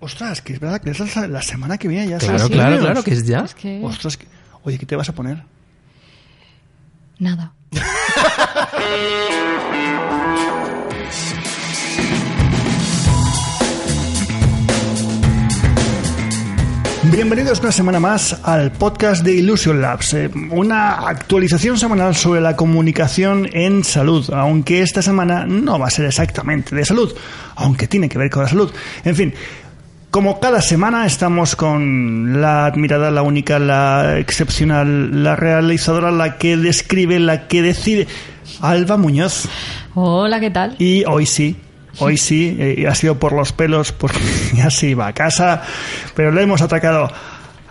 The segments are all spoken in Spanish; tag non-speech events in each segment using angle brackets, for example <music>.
Ostras, que es verdad que es la, la semana que viene ya. Claro, claro, claro, que es ya. Es que... Ostras, que- oye, ¿qué te vas a poner? Nada. Bienvenidos una semana más al podcast de Illusion Labs, eh, una actualización semanal sobre la comunicación en salud, aunque esta semana no va a ser exactamente de salud, aunque tiene que ver con la salud. En fin, como cada semana estamos con la admirada, la única, la excepcional, la realizadora, la que describe, la que decide, Alba Muñoz. Hola, ¿qué tal? Y hoy sí, hoy sí, eh, ha sido por los pelos porque <laughs> ya se iba a casa, pero le hemos atacado.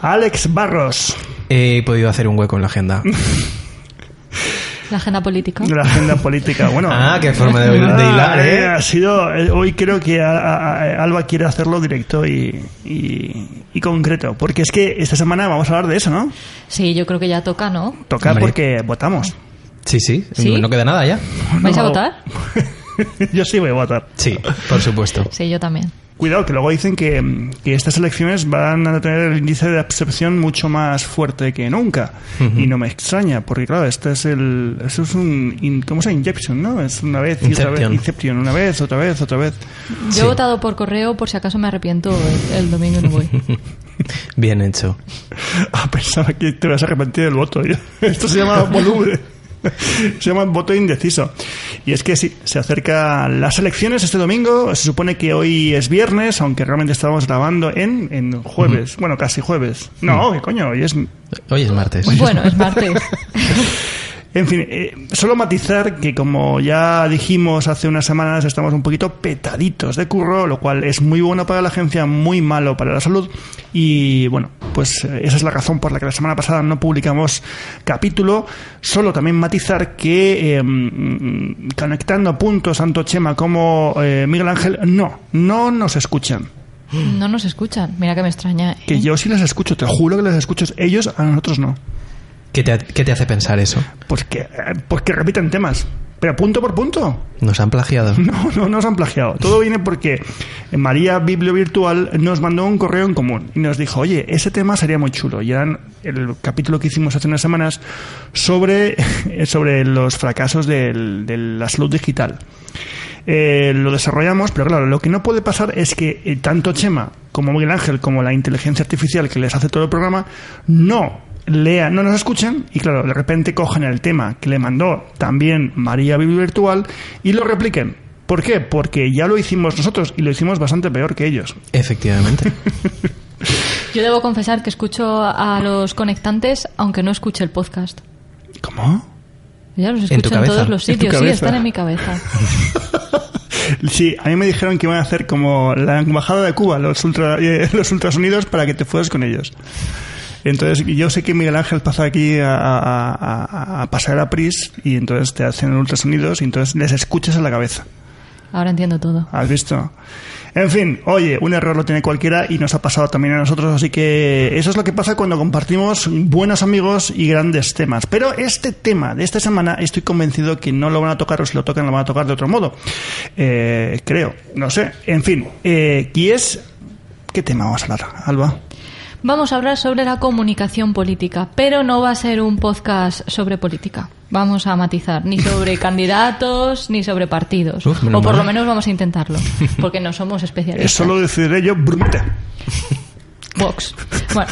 Alex Barros, He podido hacer un hueco en la agenda. <laughs> La agenda política. de la agenda política. Bueno, <laughs> Ah, qué forma de, de hilar, Ah, ¿eh? Ha sido, eh, hoy creo que a- a- a- Alba quiere hacerlo directo y, y- y concreto, porque es que esta semana vamos a hablar de eso, ¿no? Sí, yo creo que ya toca, ¿no? Toca Hombre. porque votamos. Sí, sí, ¿Sí? No queda nada ya. ¿Vais a votar? <laughs> Yo sí voy a votar. Sí, por supuesto. Sí, yo también. Cuidado, que luego dicen que, que estas elecciones van a tener el índice de absorción mucho más fuerte que nunca. Y no me extraña, porque claro, este es el. Eso es un. in- ¿Cómo se llama? Injection, ¿no? Es una vez y otra vez. Inception. Inception, una vez, otra vez, otra vez. Yo Sí. he votado por correo por si acaso me arrepiento el, el domingo y no voy. <laughs> Bien hecho. <laughs> Ah, pensaba que te vas a arrepentir del voto. <laughs> Esto se llama voluble. <laughs> Se llama voto indeciso. Y es que sí, se acercan las elecciones este domingo. Se supone que hoy es viernes, aunque realmente estamos grabando en, en jueves. Bueno, casi jueves. No, ¿qué coño? Hoy es Hoy es martes. Bueno, es martes. <laughs> En fin, eh, solo matizar que como ya dijimos hace unas semanas estamos un poquito petaditos de curro, lo cual es muy bueno para la agencia, muy malo para la salud y bueno, pues eh, esa es la razón por la que la semana pasada no publicamos capítulo. Solo también matizar que eh, conectando puntos tanto Chema como eh, Miguel Ángel no, no nos escuchan. No nos escuchan. Mira que me extraña. Que yo sí les escucho, te juro que les escucho. Ellos a nosotros no. ¿Qué te, qué te hace pensar eso? Pues que, pues que repiten temas. Pero punto por punto. ¿Nos han plagiado? <laughs> No, no nos han plagiado. Todo viene porque María Biblio Virtual nos mandó un correo en común y nos dijo, oye, ese tema sería muy chulo. Y era el capítulo que hicimos hace unas semanas sobre, <laughs> sobre los fracasos del- de la salud digital. Eh, lo desarrollamos, pero claro, lo que no puede pasar es que eh, tanto Chema como Miguel Ángel como la inteligencia artificial que les hace todo el programa no lean, no nos escuchen y claro, de repente cogen el tema que le mandó también María Biblia Virtual y lo repliquen. ¿Por qué? Porque ya lo hicimos nosotros y lo hicimos bastante peor que ellos. Efectivamente. <laughs> Yo debo confesar que escucho a los conectantes aunque no escuche el podcast. ¿Cómo? Ya los ¿En tu escucho en, todos los ¿En tu sitios, sí, están en mi cabeza. <laughs> Sí, a mí me dijeron que iban a hacer como la embajada de Cuba, los, ultra, eh, los ultrasonidos, para que te fueras con ellos. Entonces, yo sé que Miguel Ángel pasa aquí a, a- pasar a Pris y entonces te hacen ultrasonidos y entonces les escuchas en la cabeza. Ahora entiendo todo. ¿Has visto? En fin, oye, un error lo tiene cualquiera y nos ha pasado también a nosotros, así que eso es lo que pasa cuando compartimos buenos amigos y grandes temas. Pero este tema de esta semana estoy convencido que no lo van a tocar o si lo tocan lo van a tocar de otro modo. Eh, creo, no sé. En fin, eh, ¿y es... ¿Qué tema vamos a hablar, Alba? Vamos a hablar sobre la comunicación política, pero no va a ser un podcast sobre política. Vamos a matizar, ni sobre <laughs> candidatos, ni sobre partidos. Uf, o por mal. lo menos vamos a intentarlo, <laughs> porque no somos especialistas. Eso lo decidiré yo, Brumete. Vox. Bueno,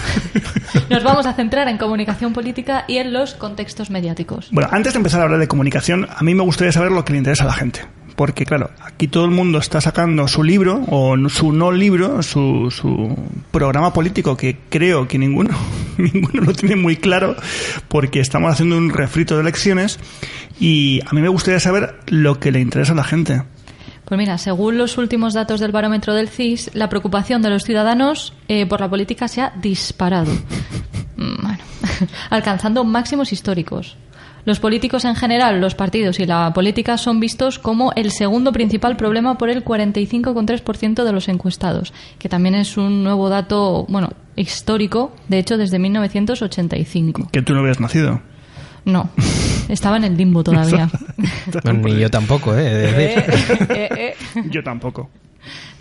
nos vamos a centrar en comunicación política y en los contextos mediáticos. Bueno, antes de empezar a hablar de comunicación, a mí me gustaría saber lo que le interesa a la gente. Porque, claro, aquí todo el mundo está sacando su libro, o su no libro, su, su programa político, que creo que ninguno, <laughs> ninguno lo tiene muy claro, porque estamos haciendo un refrito de elecciones, y a mí me gustaría saber lo que le interesa a la gente. Pues mira, según los últimos datos del barómetro del CIS, la preocupación de los ciudadanos eh, por la política se ha disparado. <laughs> <laughs> Alcanzando máximos históricos. Los políticos en general, los partidos y la política son vistos como el segundo principal problema por el 45,3% de los encuestados, que también es un nuevo dato, bueno, histórico, de hecho desde 1985. Que tú no habías nacido. No, estaba en el limbo todavía. <laughs> Bueno, ni yo tampoco, ¿eh? He de decir. Eh, eh, eh. <laughs> Yo tampoco.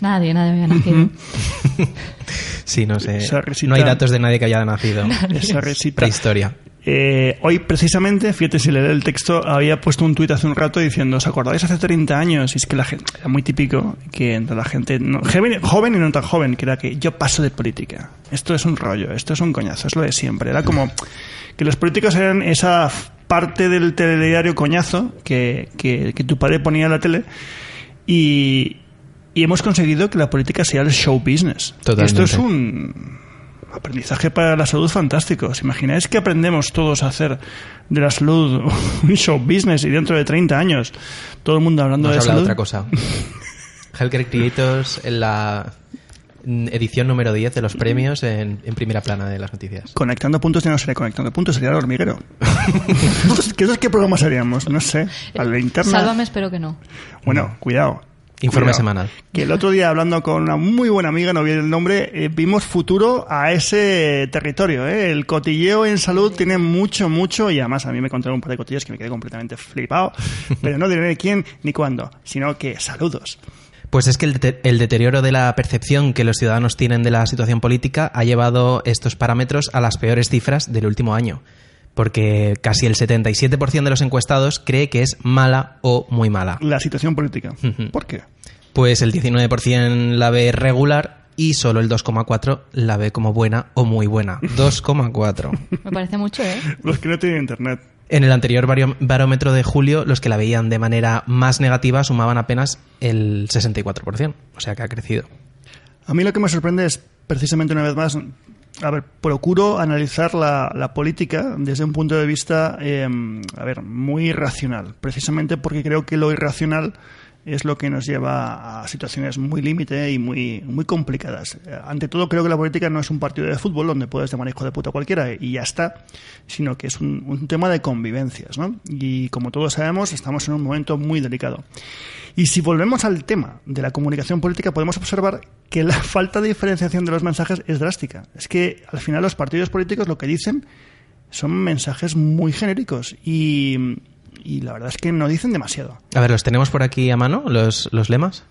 Nadie, nadie había nacido. <laughs> Sí, no sé. No hay datos de nadie que haya nacido. Esa risita. Prehistoria. Eh, hoy, precisamente, fíjate si leer el texto, había puesto un tuit hace un rato diciendo, ¿os acordáis hace 30 años? Y es que la gente, era muy típico que entre la gente, no- joven, joven y no tan joven, que era que yo paso de política. Esto es un rollo, esto es un coñazo, es lo de siempre. Era como que los políticos eran esa parte del telediario coñazo que, que, que tu padre ponía en la tele y, y hemos conseguido que la política sea el show business. Totalmente. Esto es un aprendizaje para la salud fantástico. ¿Os imagináis que aprendemos todos a hacer de la salud <laughs> un show business y dentro de 30 años todo el mundo hablando Vamos a de hablar de salud? otra cosa. <laughs> Healthcare Creators en la edición número 10 de los premios en, en primera plana de las noticias. Conectando puntos ya no sería conectando puntos, sería el hormiguero. <laughs> ¿Qué, ¿Qué, qué programa seríamos? No sé. A la interna. Sálvame, espero que no. Bueno, cuidado. Informe Cuidado. semanal. Que el otro día, hablando con una muy buena amiga, no viene el nombre, eh, vimos futuro a ese territorio. ¿eh? El cotilleo en salud tiene mucho, mucho, y además a mí me contaron un par de cotillas que me quedé completamente flipado, <laughs> pero no diré ni quién ni cuándo, sino que saludos. Pues es que el, dete- el deterioro de la percepción que los ciudadanos tienen de la situación política ha llevado estos parámetros a las peores cifras del último año. Porque casi el 77% de los encuestados cree que es mala o muy mala. La situación política. ¿Por qué? Pues el 19% la ve regular y solo el 2,4% la ve como buena o muy buena. <laughs> 2,4%. Me parece mucho, ¿eh? Los que no tienen internet. En el anterior barómetro de julio, los que la veían de manera más negativa sumaban apenas el 64%. O sea que ha crecido. A mí lo que me sorprende es, precisamente una vez más, a ver, procuro analizar la, la política desde un punto de vista, eh, a ver, muy racional, precisamente porque creo que lo irracional es lo que nos lleva a situaciones muy límite y muy, muy complicadas. Eh, Ante todo, creo que la política no es un partido de fútbol donde puedes llamar hijo de puta cualquiera y ya está, sino que es un, un tema de convivencias, ¿no? Y como todos sabemos, estamos en un momento muy delicado. Y si volvemos al tema de la comunicación política, podemos observar que la <laughs> falta de diferenciación de los mensajes es drástica. Es que al final los partidos políticos lo que dicen son mensajes muy genéricos y, y la verdad es que no dicen demasiado. A ver, ¿los tenemos por aquí a mano, los, los lemas?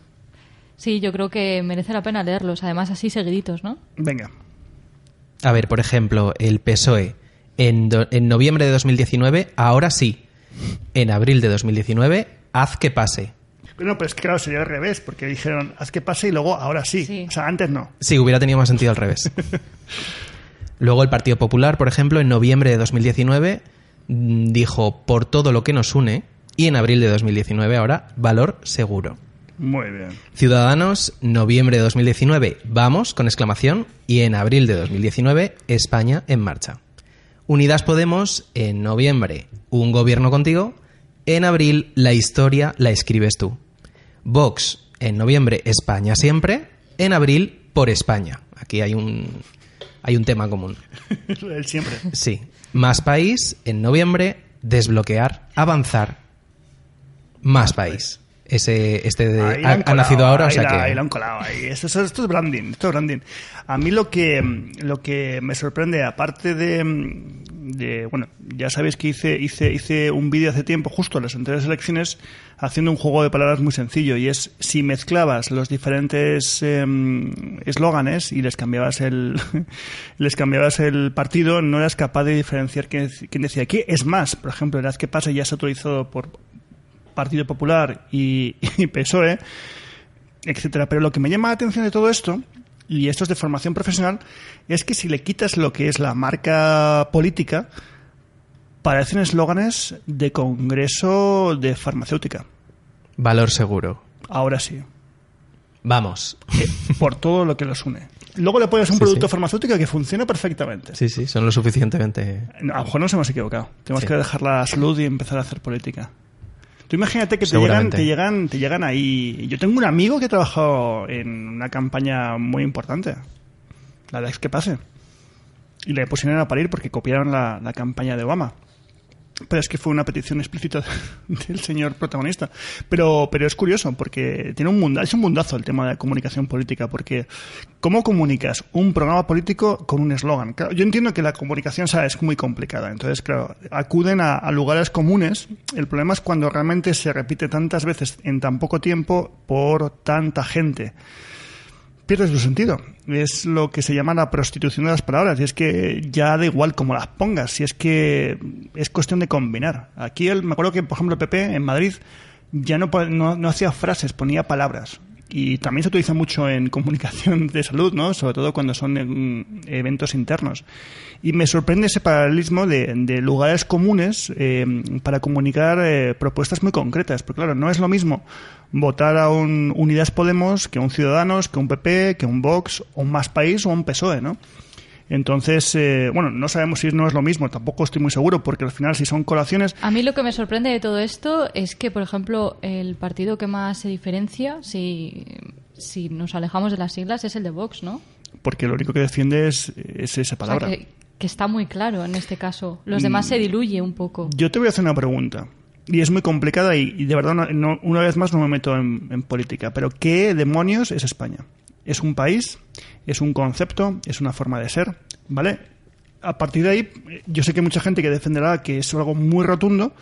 Sí, yo creo que merece la pena leerlos, además así seguiditos, ¿no? Venga. A ver, por ejemplo, el PSOE en, do- en noviembre de 2019, ahora sí. En abril de 2019, haz que pase. No, pero es que claro, sería al revés, porque dijeron, haz que pase y luego ahora sí. Sí. O sea, antes no. Sí, hubiera tenido más sentido al revés. <laughs> Luego el Partido Popular, por ejemplo, en noviembre de 2019 mm, dijo por todo lo que nos une y en abril de 2019 ahora valor seguro. Muy bien. Ciudadanos, noviembre de 2019, vamos, con exclamación, y en abril de 2019, España en marcha. Unidas Podemos, en noviembre, un gobierno contigo, en abril, la historia la escribes tú. Vox, en noviembre, España siempre, en abril, por España. Aquí hay un, hay un tema común. <laughs> Él siempre. Sí. Más país, en noviembre, desbloquear, avanzar, más país. Ese, este de- ha, nacido ahora, o sea la- que... ahí la han colado, ahí. Esto, es- esto es branding, esto es branding. A mí lo que, lo que me sorprende, aparte de, de bueno, ya sabéis que hice, hice, hice un vídeo hace tiempo, justo en las anteriores elecciones, haciendo un juego de palabras muy sencillo, y es si mezclabas los diferentes em, eslóganes y les cambiabas el, <laughs> les cambiabas el partido, no eras capaz de diferenciar quién, quién decía qué. Es más, por ejemplo, el haz que pasa ya se ha autorizado por Partido Popular y, <laughs> y PSOE, etcétera. Pero lo que me llama la atención de todo esto, y esto es de formación profesional, es que si le quitas lo que es la marca política, parecen eslóganes de congreso de farmacéutica. Valor seguro. Ahora sí. Vamos. Eh, Por todo lo que los une. Luego le pones un Sí, producto sí. farmacéutico que funciona perfectamente. Sí, sí, son lo suficientemente... A lo mejor nos hemos equivocado. Tenemos Sí. que dejar la salud y empezar a hacer política. Tú imagínate que te llegan, te llegan, te llegan ahí. Yo tengo un amigo que ha trabajado en una campaña muy importante, la de Ex que pase, y le pusieron a parir porque copiaron la, la campaña de Obama. Pero es que fue una petición explícita <laughs> del señor protagonista. Pero, pero es curioso porque tiene un mundo, es un mundazo el tema de la comunicación política. Porque, ¿cómo comunicas un programa político con un eslogan? Claro, yo entiendo que la comunicación ¿sabes? es muy complicada. Entonces, claro, acuden a lugares comunes. El problema es cuando realmente se repite tantas veces en tan poco tiempo por tanta gente. Pierde su sentido. Es lo que se llama la prostitución de las palabras. Y es que ya da igual cómo las pongas. Si es que es cuestión de combinar. Aquí el, me acuerdo que, por ejemplo, el PP en Madrid ya no, no hacía frases, ponía palabras y también se utiliza mucho en <laughs> comunicación de salud, ¿no? Sobre todo cuando son eventos internos. Y me sorprende ese paralelismo de, lugares comunes eh, para comunicar eh, propuestas muy concretas. Porque claro, no es lo mismo votar a un Unidas Podemos que a un Ciudadanos, que un PP, que un Vox, o un Más País o un PSOE, ¿no? Entonces, eh, bueno, no sabemos si no es lo mismo, tampoco estoy muy seguro, porque al final si son colaciones... A mí lo que me sorprende de todo esto es que, por ejemplo, el partido que más se diferencia, si, si nos alejamos de las siglas, es el de Vox, ¿no? Porque lo único que defiende es, esa palabra. que, está muy claro en este caso. Los demás se mm, diluye un poco. Yo te voy a hacer una pregunta. Y es muy complicada y, de verdad, una vez más no me meto en política. Pero ¿qué demonios es España? Es un país, es un concepto, es una forma de ser, ¿vale? A partir de ahí, yo sé que hay mucha gente que defenderá que es algo muy rotundo,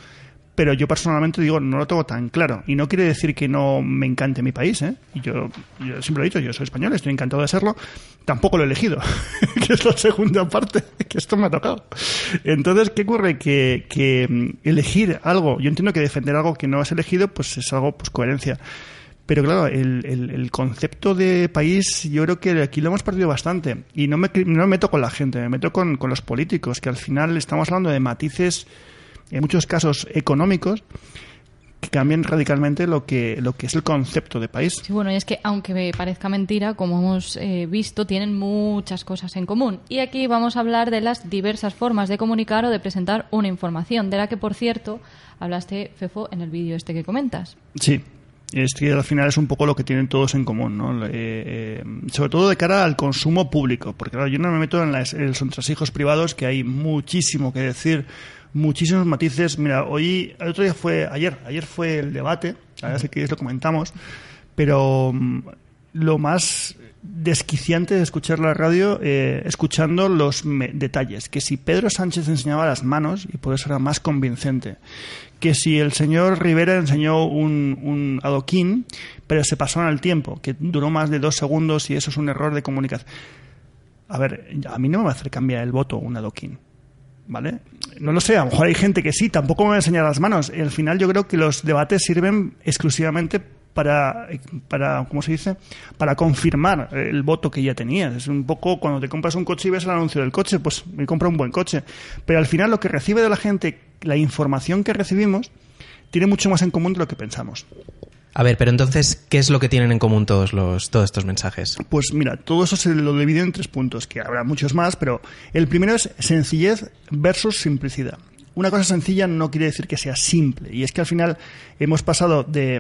pero yo personalmente digo, no lo tengo tan claro. Y no quiere decir que no me encante mi país, ¿eh? Y yo, yo siempre lo he dicho, yo soy español, estoy encantado de serlo. Tampoco lo he elegido, <laughs> que es la segunda parte, <laughs> que esto me ha tocado. Entonces, ¿qué ocurre? Que, que mm, elegir algo, yo entiendo que defender algo que no has elegido, pues es algo, pues coherencia. Pero claro, el, el, concepto de país yo creo que aquí lo hemos perdido bastante. Y no me, no me meto con la gente, me meto con, con los políticos, que al final estamos hablando de matices, en muchos casos económicos, que cambian radicalmente lo que, lo que es el concepto de país. Sí, bueno, y es que aunque me parezca mentira, como hemos eh, visto, tienen muchas cosas en común. Y aquí vamos a hablar de las diversas formas de comunicar o de presentar una información, de la que, por cierto, hablaste, Fefo, en el vídeo este que comentas. Sí, es que al final es un poco lo que tienen todos en común, ¿no? Eh, eh, sobre todo de cara al consumo público, porque claro, yo no me meto en, las, en los entresijos privados, que hay muchísimo que decir, muchísimos matices. Mira, hoy, el otro día fue, ayer, ayer fue el debate, ahora sé que lo comentamos, pero mm, lo más desquiciante de escuchar la radio eh, escuchando los detalles. Que si Pedro Sánchez enseñaba las manos, y por eso era más convincente, que si el señor Rivera enseñó un, un adoquín, pero se pasó en el tiempo, que duró más de dos segundos y eso es un error de comunicación. A ver, a mí no me va a hacer cambiar el voto un adoquín. ¿Vale? No lo sé, a lo mejor hay gente que sí, tampoco me va a enseñar las manos. al final yo creo que los debates sirven exclusivamente para, para, ¿cómo se dice? Para confirmar el voto que ya tenías. Es un poco cuando te compras un coche y ves el anuncio del coche, pues me compro un buen coche. Pero al final lo que recibe de la gente, la información que recibimos, tiene mucho más en común de lo que pensamos. A ver, pero entonces, ¿qué es lo que tienen en común todos, los, todos estos mensajes? Pues mira, todo eso se lo divide en tres puntos, que habrá muchos más, pero el primero es sencillez versus simplicidad una cosa sencilla no quiere decir que sea simple. Y es que al final hemos pasado de,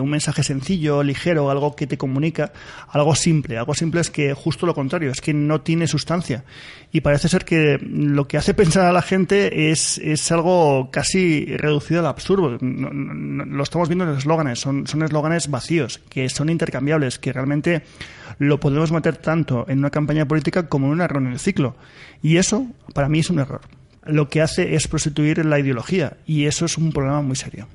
un mensaje sencillo, ligero, algo que te comunica, a algo simple. Algo simple es que justo lo contrario, es que no tiene sustancia. Y parece ser que lo que hace pensar a la gente es, es algo casi reducido al absurdo. lo estamos viendo en los eslóganes. Son eslóganes vacíos, que son intercambiables, que realmente lo podemos meter tanto en una campaña política como en un error en el ciclo. Y eso, para mí, es un error lo que hace es prostituir la ideología y eso es un problema muy serio.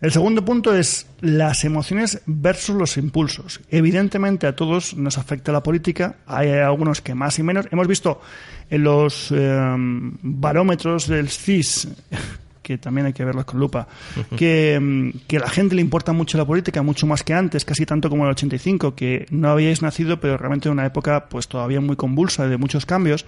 El segundo punto es las emociones versus los impulsos. Evidentemente a todos nos afecta la política, hay algunos que más y menos. Hemos visto en los em, barómetros del CIS, <laughs> que también hay que verlos con lupa, que, em, que a la gente le importa mucho la política, mucho más que antes, casi tanto como en el 85, que no habíais nacido, pero realmente en una época pues todavía muy convulsa, de muchos cambios.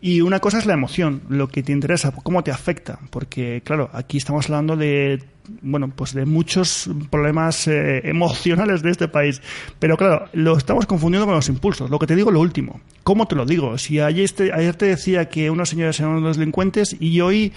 Y una cosa es la emoción, lo que te interesa, cómo te afecta, porque claro, aquí estamos hablando de bueno, pues de muchos problemas eh, emocionales de este país. Pero claro, lo estamos confundiendo con los impulsos. Lo que te digo, lo último. ¿Cómo te lo digo? Si ayer, este, ayer te decía que unos señores eran unos delincuentes y hoy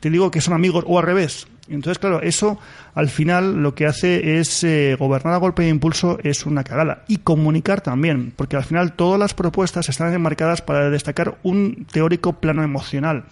te digo que son amigos, o al revés. Entonces, claro, eso al final lo que hace es eh, gobernar a golpe de impulso es una cagada. Y comunicar también, porque al final todas las propuestas están enmarcadas para destacar un teórico plano emocional.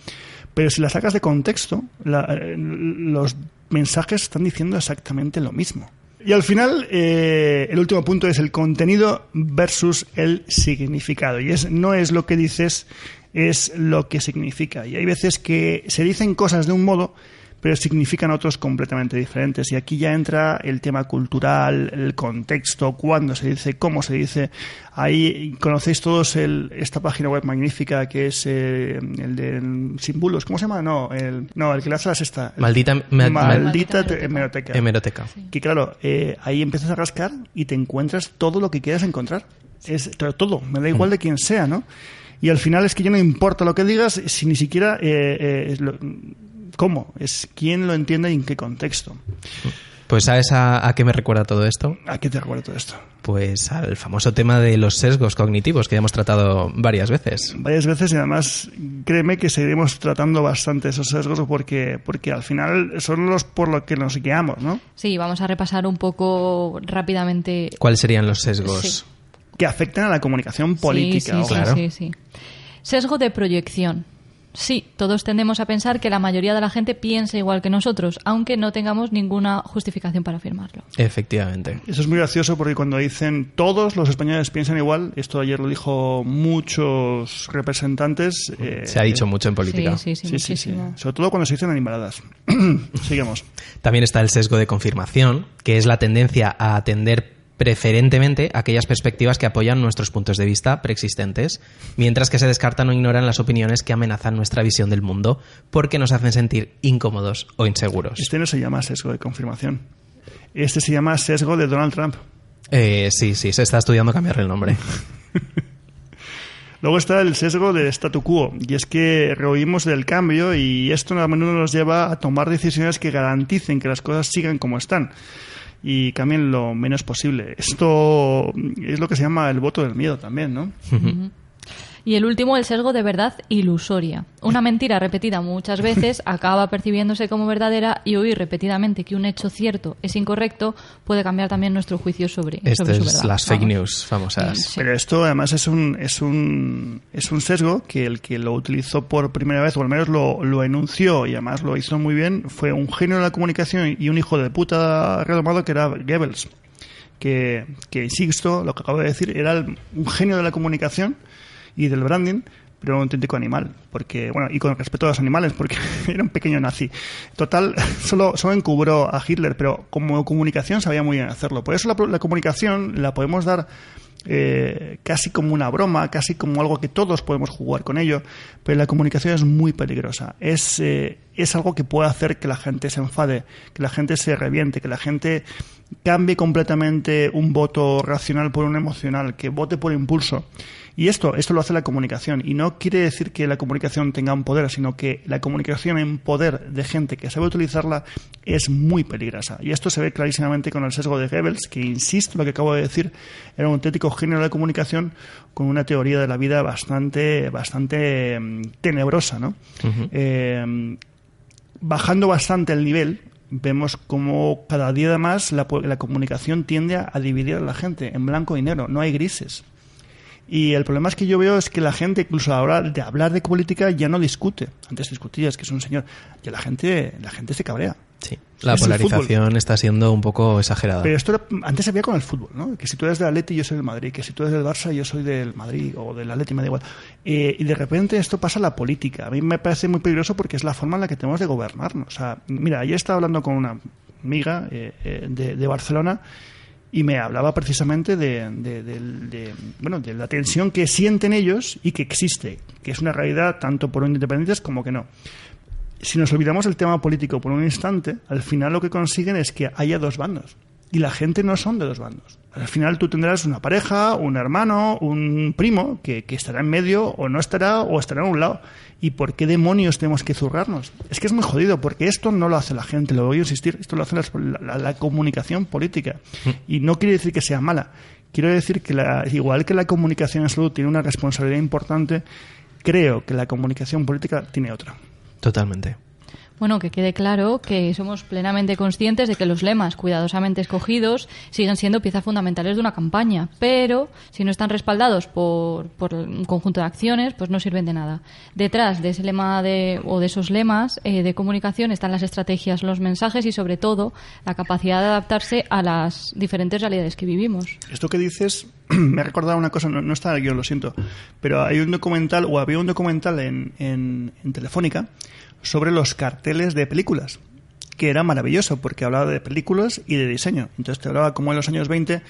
Pero si las sacas de contexto, eh, los mensajes están diciendo exactamente lo mismo. Y al final, eh, el último punto es el contenido versus el significado. Y es, no es lo que dices, es lo que significa. Y hay veces que se dicen cosas de un modo, pero significan otros completamente diferentes. Y aquí ya entra el tema cultural, el contexto, cuándo se dice, cómo se dice. Ahí conocéis todos el, esta página web magnífica que es eh, el de símbolos. ¿Cómo se llama? No, el, no, el que le hace la sexta. Maldita, Maldita, Maldita hemeroteca. hemeroteca. Que claro, eh, ahí empiezas a rascar y te encuentras todo lo que quieras encontrar. Es todo, me da igual de quién sea, ¿no? Y al final es que ya no importa lo que digas, si ni siquiera eh, eh, es lo- cómo, es quién lo entiende y en qué contexto. Pues ¿sabes a, a qué me recuerda todo esto? ¿A qué te recuerda todo esto? Pues al famoso tema de los sesgos cognitivos que ya hemos tratado varias veces. Varias veces y además créeme que seguiremos tratando bastante esos sesgos porque, porque al final son los por los que nos guiamos, ¿no? Sí, vamos a repasar un poco rápidamente. ¿Cuáles serían los sesgos? Sí. Que afectan a la comunicación política. Sí, sí, Claro. sí, sí. Sesgo de proyección. Sí, todos tendemos a pensar que la mayoría de la gente piensa igual que nosotros, aunque no tengamos ninguna justificación para afirmarlo. Efectivamente. Eso es muy gracioso porque cuando dicen todos los españoles piensan igual, esto ayer lo dijo muchos representantes. eh, Se ha dicho mucho en política. Sí, sí, sí, Sí, sí, sí. muchísimo. Sobre todo cuando se dicen animaladas. <clears throat> Sigamos. También está el sesgo de confirmación, que es la tendencia a atender preferentemente aquellas perspectivas que apoyan nuestros puntos de vista preexistentes, mientras que se descartan o ignoran las opiniones que amenazan nuestra visión del mundo porque nos hacen sentir incómodos o inseguros. Este no se llama sesgo de confirmación. Este se llama sesgo de Donald Trump. Eh, sí, sí, se está estudiando cambiarle el nombre. <laughs> Luego está el sesgo del statu quo, y es que rehuimos del cambio y esto a menudo nos lleva a tomar decisiones que garanticen que las cosas sigan como están y cambien lo menos posible. Esto es lo que se llama el voto del miedo también, ¿no? Y el último, el sesgo de verdad ilusoria. Una mentira repetida muchas veces <laughs> acaba percibiéndose como verdadera y oír repetidamente que un hecho cierto es incorrecto puede cambiar también nuestro juicio sobre, Esto sobre su es verdad. las fake Vamos. news famosas. Sí. Pero esto además es un, es un, es un sesgo que el que lo utilizó por primera vez, o al menos lo, lo enunció y además lo hizo muy bien, fue un genio de la comunicación y un hijo de puta redomado que era Goebbels. Que, que insisto, lo que acabo de decir, era el- un genio de la comunicación y del branding, pero un auténtico animal. Porque, bueno, y con respeto a los animales, porque <laughs> era un pequeño nazi. Total, <laughs> solo, solo encubró a Hitler, pero como comunicación sabía muy bien hacerlo. Por eso la, comunicación la podemos dar eh, casi como una broma, casi como algo que todos podemos jugar con ello, pero la comunicación es muy peligrosa. Es, eh, es algo que puede hacer que la gente se enfade, que la gente se reviente, que la gente cambie completamente un voto racional por un emocional, que vote por impulso. Y esto, esto lo hace la comunicación. Y no quiere decir que la comunicación tenga un poder, sino que la comunicación en poder de gente que sabe utilizarla es muy peligrosa. Y esto se ve clarísimamente con el sesgo de Goebbels, que, insisto, lo que acabo de decir, era un auténtico genio de la comunicación con una teoría de la vida bastante, bastante mm, tenebrosa, ¿no? Eh, bajando bastante el nivel, vemos como cada día más la, la comunicación tiende a, a dividir a la gente en blanco y negro, no hay grises. Y el problema es que yo veo es que la gente, incluso a la hora de hablar de política, ya no discute. Antes discutías que es un señor. Y la gente, la gente se cabrea. Sí. La Es polarización está siendo un poco exagerada. Pero esto era- antes veía con el fútbol, ¿no? Que si tú eres del Atleti, yo soy del Madrid. Que si tú eres del Barça, yo soy del Madrid o del Atleti, me da igual. Eh, y de repente esto pasa a la política. A mí me parece muy peligroso porque es la forma en la que tenemos de gobernarnos. O sea, mira, ayer estaba hablando con una amiga eh, eh, de, de Barcelona y me hablaba precisamente de, de- del- de, bueno, de la tensión que sienten ellos y que existe, que es una realidad tanto por independientes como que no si nos olvidamos del tema político por un instante, al final lo que consiguen es que haya dos bandos. Y la gente no son de dos bandos. Al final tú tendrás una pareja, un hermano, un primo que, que estará en medio o no estará o estará en un lado. ¿Y por qué demonios tenemos que zurrarnos? Es que es muy jodido porque esto no lo hace la gente, lo voy a insistir, esto lo hace la, la- la comunicación política. Y no quiere decir que sea mala. Quiero decir que la- igual que la comunicación en salud tiene una responsabilidad importante, creo que la comunicación política tiene otra. Totalmente. Bueno, que quede claro que somos plenamente conscientes de que los lemas cuidadosamente escogidos siguen siendo piezas fundamentales de una campaña, pero si no están respaldados por, por un conjunto de acciones, pues no sirven de nada. Detrás de ese lema de, o de esos lemas eh, de comunicación están las estrategias, los mensajes y sobre todo la capacidad de adaptarse a las diferentes realidades que vivimos. Esto que dices <clears throat> me ha recordado una cosa, no, no está aquí, lo siento, pero hay un documental, o había un documental en, en, en Telefónica sobre los carteles de películas. que era maravilloso porque hablaba de películas y de diseño. Entonces te hablaba como en los años 20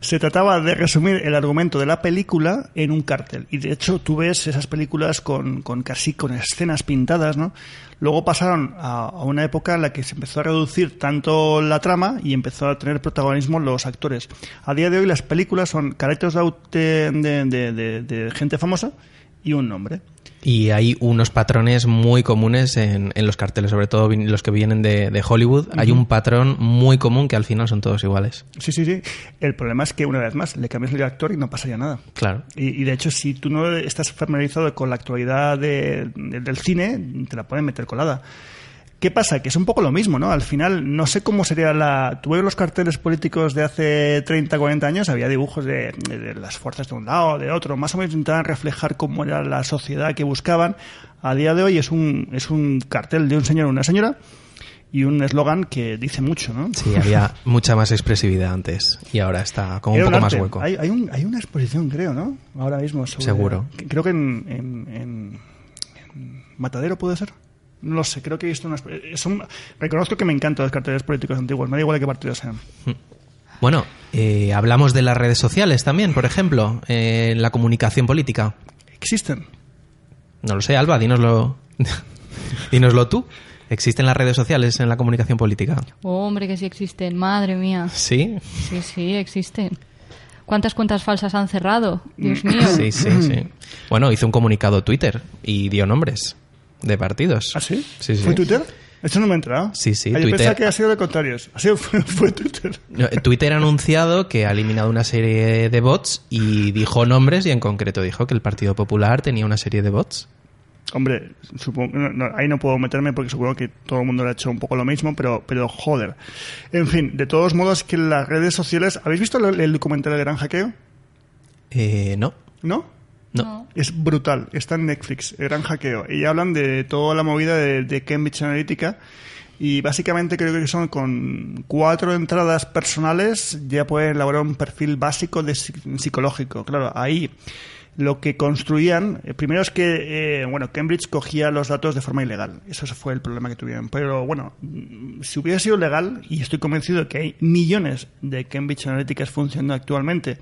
se trataba de resumir el argumento de la película en un cartel. Y de hecho tú ves esas películas con, con casi con escenas pintadas, ¿no? Luego pasaron a, una época en la que se empezó a reducir tanto la trama y empezó a tener protagonismo los actores. A día de hoy las películas son caretos de, de, de gente famosa y un nombre. Y hay unos patrones muy comunes en, en los carteles, sobre todo los que vienen de, de Hollywood. Uh -huh. Hay un patrón muy común que al final son todos iguales. Sí, sí, sí. El problema es que una vez más le cambias el actor y no pasaría nada. Claro. Y, y de hecho, si tú no estás familiarizado con la actualidad de, de, del cine, te la pueden meter colada. ¿Qué pasa? Que es un poco lo mismo, ¿no? Al final, no sé cómo sería la... Tú ves los carteles políticos de hace 30, 40 años, había dibujos de, de, las fuerzas de un lado, de otro, más o menos intentaban reflejar cómo era la sociedad que buscaban. A día de hoy es un, es un cartel de un señor o una señora y un eslogan que dice mucho, ¿no? Sí, había <laughs> mucha más expresividad antes y ahora está como Era un poco más hueco. Hay, hay, un, hay una exposición, creo, ¿no? Ahora mismo. Sobre, Seguro. Creo que en, en, en Matadero puede ser. No lo sé, creo que he visto unas... Son, reconozco que me encantan los carteles políticos antiguos, me da igual de qué partido sean. Bueno, eh, hablamos de las redes sociales también, por ejemplo, eh, en la comunicación política. ¿Existen? No lo sé, Alba, dínoslo, <laughs> dínoslo tú. ¿Existen las redes sociales en la comunicación política? Oh, hombre, que sí existen, madre mía. ¿Sí? Sí, sí, existen. ¿Cuántas cuentas falsas han cerrado? Dios mío. Sí, sí, sí. <clears throat> Bueno, hizo un comunicado Twitter y dio nombres de partidos. ¿Ah, sí? Sí, sí. ¿Fue Twitter? Eso no me ha entrado. Sí, sí, ah, yo Twitter- pensaba que ha sido de contrarios. Ha sido, <laughs> fue, fue Twitter. No, Twitter ha anunciado que ha eliminado una serie de bots y dijo nombres y en concreto dijo que el Partido Popular tenía una serie de bots. Hombre, supongo, no, no, ahí no puedo meterme porque supongo que todo el mundo le ha hecho un poco lo mismo, pero, pero joder. En fin, de todos modos, que las redes sociales. ¿Habéis visto el, el documental de Gran Hackeo? Eh, no, ¿No? No. No. Es brutal, está en Netflix, el Gran Hackeo. Y hablan de toda la movida de, de Cambridge Analytica. Y básicamente creo que son con cuatro entradas personales ya pueden elaborar un perfil básico de psi- psicológico. Claro, ahí lo que construían, eh, primero es que, eh, bueno, Cambridge cogía los datos de forma ilegal. Eso fue el problema que tuvieron. Pero bueno, mm, si hubiera sido legal, y estoy convencido de que hay millones de Cambridge Analyticas funcionando actualmente,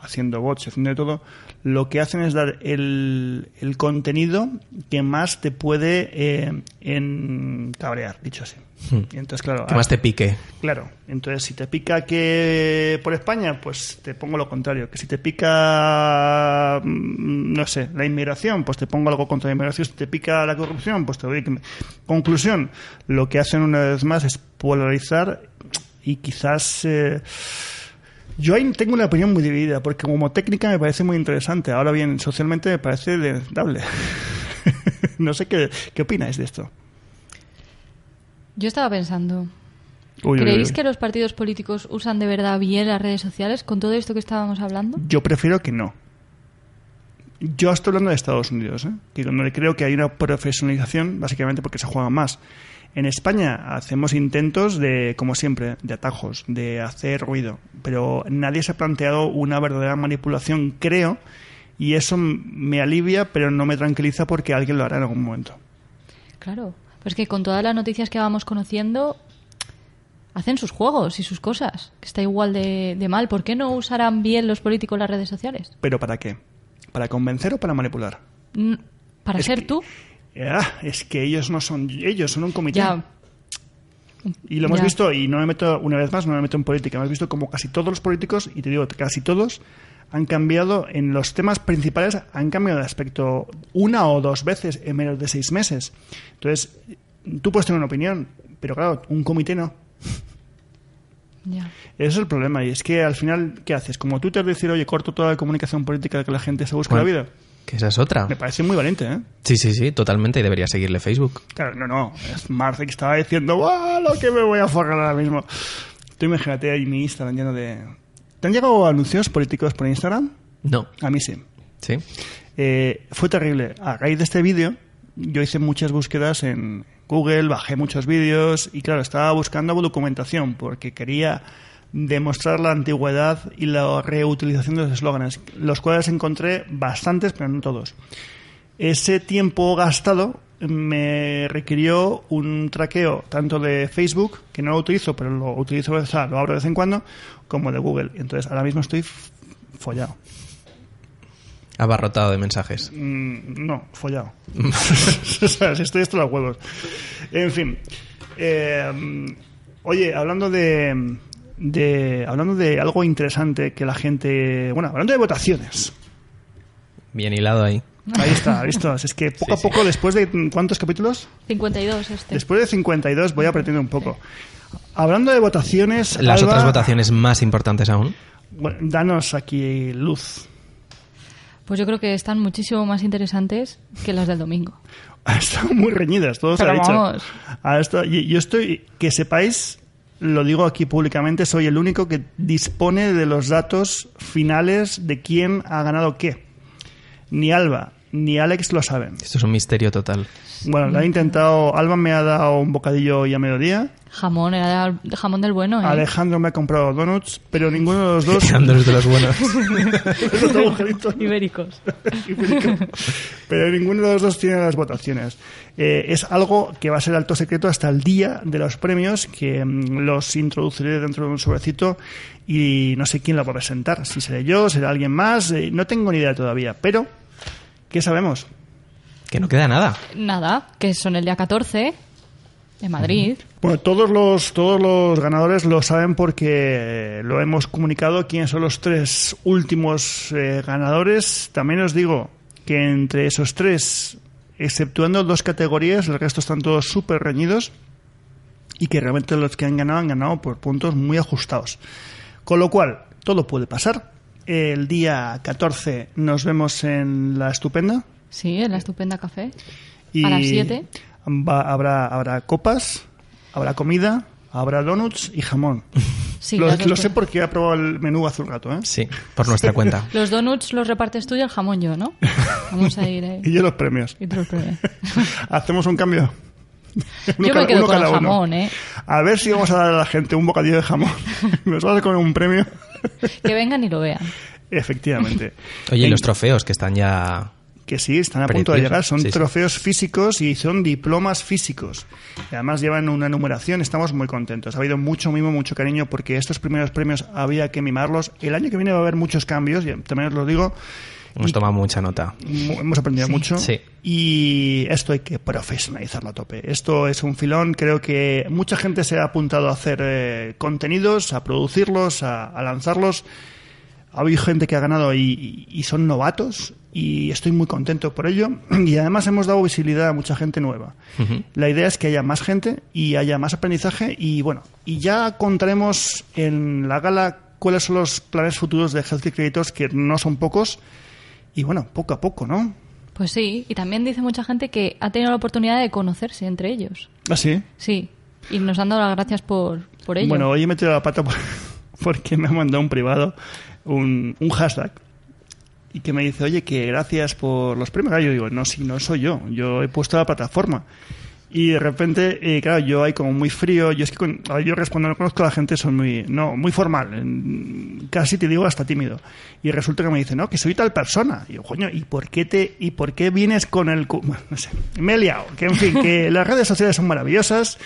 haciendo bots, haciendo de todo, lo que hacen es dar el, el contenido que más te puede eh, en cabrear, dicho así. Y entonces, claro, Hmm. Que más te pique. Claro, entonces si te pica que por España, pues te pongo lo contrario. Que si te pica, mm, no sé, la inmigración, pues te pongo algo contra la inmigración. Si te pica la corrupción, pues te doy... que- Conclusión, lo que hacen una vez más es polarizar y quizás... eh, yo ahí tengo una opinión muy dividida, porque como técnica me parece muy interesante. Ahora bien, socialmente me parece desagradable. <laughs> no sé qué, qué opináis de esto. Yo estaba pensando, Uy, uy, ¿creéis uy. que los partidos políticos usan de verdad bien las redes sociales con todo esto que estábamos hablando? Yo prefiero que no. Yo estoy hablando de Estados Unidos, ¿eh? que donde creo que hay una profesionalización, básicamente porque se juega más. En España hacemos intentos de, como siempre, de atajos, de hacer ruido, pero nadie se ha planteado una verdadera manipulación, creo, y eso me alivia, pero no me tranquiliza porque alguien lo hará en algún momento. Claro, pues que con todas las noticias que vamos conociendo, hacen sus juegos y sus cosas, que está igual de, de mal. ¿Por qué no usarán bien los políticos las redes sociales? ¿Pero para qué? ¿Para convencer o para manipular? Mm, ¿Para Es ser que- tú? Ah, es que ellos no son ellos, son un comité. Ya. Y lo hemos Ya. visto, y no me meto, una vez más, no me meto en política, hemos visto como casi todos los políticos, y te digo, casi todos, han cambiado en los temas principales, han cambiado de aspecto una o dos veces en menos de seis meses. Entonces, tú puedes tener una opinión, pero claro, un comité no. Ya. Ese es el problema, y es que al final, ¿qué haces? Como Twitter decir, oye, corto toda la comunicación política que la gente se busca la Bueno, vida. Que esa es otra. Me parece muy valiente, ¿eh? Sí, sí, sí, totalmente. Y debería seguirle Facebook. Claro, no, no. Es Marce que estaba diciendo, ¡ah, lo que me voy a forrar ahora mismo! Tú imagínate ahí mi Instagram lleno de... ¿Te han llegado anuncios políticos por Instagram? No. A mí sí. Sí. Eh, fue terrible. A raíz de este vídeo, yo hice muchas búsquedas en Google, bajé muchos vídeos y claro, estaba buscando documentación porque quería demostrar la antigüedad y la reutilización de los eslóganes, los cuales encontré bastantes, pero no todos. ese tiempo gastado me requirió un traqueo tanto de Facebook, que no lo utilizo, pero lo utilizo, o sea, lo abro de vez en cuando, como de Google. Entonces, ahora mismo estoy follado. Abarrotado de mensajes. Mm, no, follado. <laughs> o sea, si estoy esto los huevos. En fin. Eh, oye, hablando de, de. Hablando de algo interesante que la gente. Bueno, hablando de votaciones. Bien hilado ahí. Ahí está, ¿visto? Es que poco a sí. poco, después de. ¿Cuántos capítulos? 52 este. Después de 52 voy aprendiendo un poco. Hablando de votaciones. Las Alba, otras votaciones más importantes aún. bueno, danos aquí luz. Pues yo creo que están muchísimo más interesantes que las del domingo. <laughs> Están muy reñidas, todo se ha dicho. vamos. A esto- y- yo estoy, que sepáis, lo digo aquí públicamente, soy el único que dispone de los datos finales de quién ha ganado qué. Ni Alba ni Alex lo saben. Esto es un misterio total. Bueno, lo he intentado. Alba me ha dado un bocadillo hoy a mediodía. Jamón, era de- jamón del bueno, ¿eh? Alejandro me ha comprado donuts, pero ninguno de los dos. Eran dos de los buenos. <laughs> Esos agujeritos. Ibéricos. <laughs> Ibérico. Pero ninguno de los dos tiene las votaciones. Eh, es algo que va a ser alto secreto hasta el día de los premios, que mm, los introduciré dentro de un sobrecito y no sé quién la va a presentar. Si seré yo, será alguien más, eh, no tengo ni idea todavía. Pero, ¿qué sabemos? Que no queda nada. Nada, que son el día 14 en Madrid. Bueno, todos los, todos los ganadores lo saben porque lo hemos comunicado quiénes son los tres últimos eh, ganadores. También os digo que entre esos tres, exceptuando dos categorías, el resto están todos súper reñidos y que realmente los que han ganado han ganado por puntos muy ajustados. Con lo cual, todo puede pasar. El día 14 nos vemos en la estupenda. Sí, en la estupenda café. Y A las siete. va- habrá, habrá copas, habrá comida, habrá donuts y jamón. Sí, lo, sé porque he probado el menú hace un rato, ¿eh? Sí, por nuestra cuenta. <laughs> Los donuts los repartes tú y el jamón yo, ¿no? <laughs> Vamos a ir ahí. <laughs> Y yo los premios. Y tú los premios. Hacemos un cambio. <laughs> Uno Yo me quedo uno con el jamón, ¿eh? A ver si vamos a dar a la gente un bocadillo de jamón. Nos vas a con un premio. Que vengan y lo vean. Efectivamente. <laughs> Oye, y En- los trofeos que están ya... Que sí, están a punto de llegar. Son Sí, sí. trofeos físicos y son diplomas físicos. Y además llevan una numeración. Estamos muy contentos. Ha habido mucho mimo, mucho cariño porque estos primeros premios había que mimarlos. El año que viene va a haber muchos cambios, y también os lo digo. Hemos Y- tomado mucha nota. Hemos aprendido mucho. Sí. Y esto hay que profesionalizarlo a tope. Esto es un filón. Creo que mucha gente se ha apuntado a hacer eh, contenidos, a producirlos, a, a lanzarlos. Ha habido gente que ha ganado y, y- y son novatos y estoy muy contento por ello. <clears throat> Y además hemos dado visibilidad a mucha gente nueva. La idea es que haya más gente y haya más aprendizaje y bueno, y ya contaremos en la gala cuáles son los planes futuros de Healthy Creators, que no son pocos. Y bueno, poco a poco, ¿no? Pues sí, y también dice mucha gente que ha tenido la oportunidad de conocerse entre ellos. ¿Ah, sí? Sí, y nos han dado las gracias por, por ello. Bueno, hoy he metido la pata por- <laughs> porque me ha mandado un privado un, un hashtag y que me dice, oye, que gracias por los premios. Claro, yo digo, no, si no soy yo, yo he puesto la plataforma. Y de repente, eh, claro, yo ahí como muy frío, yo es que con- yo cuando no conozco a la gente soy muy, no, muy formal, casi te digo hasta tímido. Y resulta que me dice, no, que soy tal persona. Y yo, coño, ¿y por qué te, y por qué vienes con el, cu-?" <laughs> Bueno, no sé, me he liado. Que en fin, que las redes sociales son maravillosas.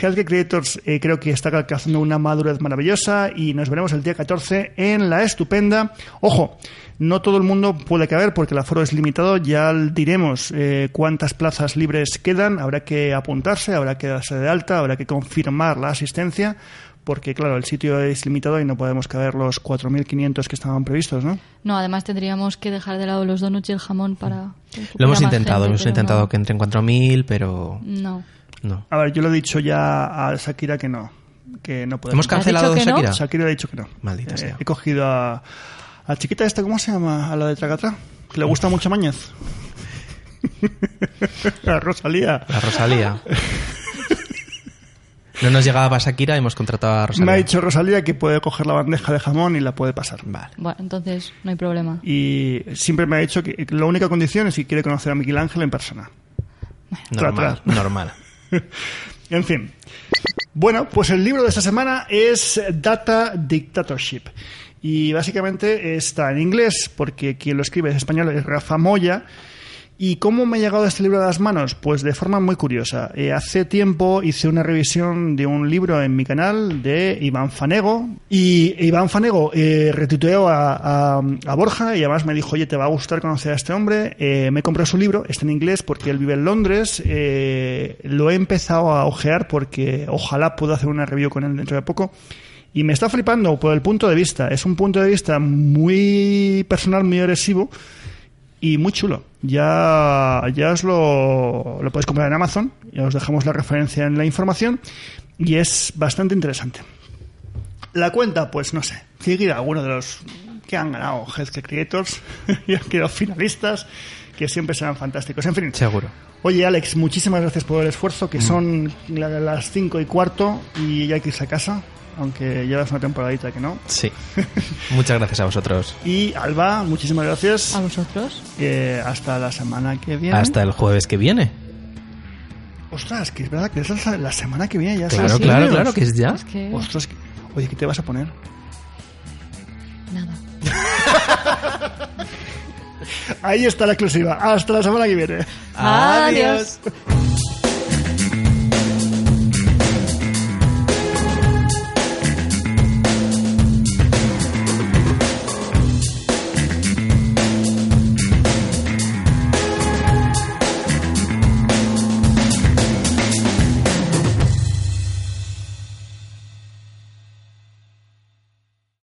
Healthcare Creators eh, creo que está alcanzando una madurez maravillosa y nos veremos el día 14 en la estupenda. Ojo, no todo el mundo puede caber porque el aforo es limitado. Ya diremos eh, cuántas plazas libres quedan. Habrá que apuntarse, habrá que darse de alta, habrá que confirmar la asistencia porque, claro, el sitio es limitado y no podemos caber los 4.500 que estaban previstos, ¿no? No, además tendríamos que dejar de lado los donuts y el jamón para... Lo hemos intentado, gente, hemos intentado no. que entren 4.000, pero No. No. A ver, yo le he dicho ya a Shakira que no, que no podemos. ¿Hemos ¿Has cancelado dicho que no? Shakira? Shakira le ha dicho que no. Maldita Eh, sea. He cogido a, a chiquita esta, ¿cómo se llama? A la de Tragatra. Que le gusta mucho Mañez. <laughs> a Rosalía. La Rosalía. No nos llegaba Shakira, hemos contratado a Rosalía. Me ha dicho Rosalía que puede coger la bandeja de jamón y la puede pasar. Vale. Bueno, entonces no hay problema. Y siempre me ha dicho que la única condición es si quiere conocer a Miguel Ángel en persona. Normal, Tra, tra. normal. <laughs> En fin. Bueno, pues el libro de esta semana es Data Dictatorship. Y básicamente está en inglés, porque quien lo escribe es español, es Rafa Moya. ¿Y cómo me ha llegado este libro a las manos? Pues de forma muy curiosa. Eh, hace tiempo hice una revisión de un libro en mi canal de Iván Fanego y Iván Fanego eh, retuiteó a, a, Borja y además me dijo, oye, te va a gustar conocer a este hombre. Eh, me compré su libro, está en inglés porque él vive en Londres. Eh, lo he empezado a ojear porque ojalá pueda hacer una review con él dentro de poco. Y me está flipando por el punto de vista. Es un punto de vista muy personal, muy agresivo y muy chulo. Ya, ya os lo, lo podéis comprar en Amazon, ya os dejamos la referencia en la información y es bastante interesante. La cuenta, pues no sé, seguir a alguno de los que han ganado Healthcare Creators <laughs> y han quedado finalistas, que siempre serán fantásticos. En fin, Seguro. Oye, Alex, muchísimas gracias por el esfuerzo, que son la- las cinco y cuarto y ya hay que irse a casa, aunque llevas una temporadita que no. Sí. Muchas gracias a vosotros. <laughs> Y Alba, muchísimas gracias. A vosotros. Eh, hasta la semana que viene. Hasta el jueves que viene. Ostras, que es verdad que es la, la semana que viene ya. Claro, son claro, claro, que es ya. Es que... Ostras, que- oye, ¿qué te vas a poner? Nada. <laughs> Ahí está la exclusiva. Hasta la semana que viene. Adiós.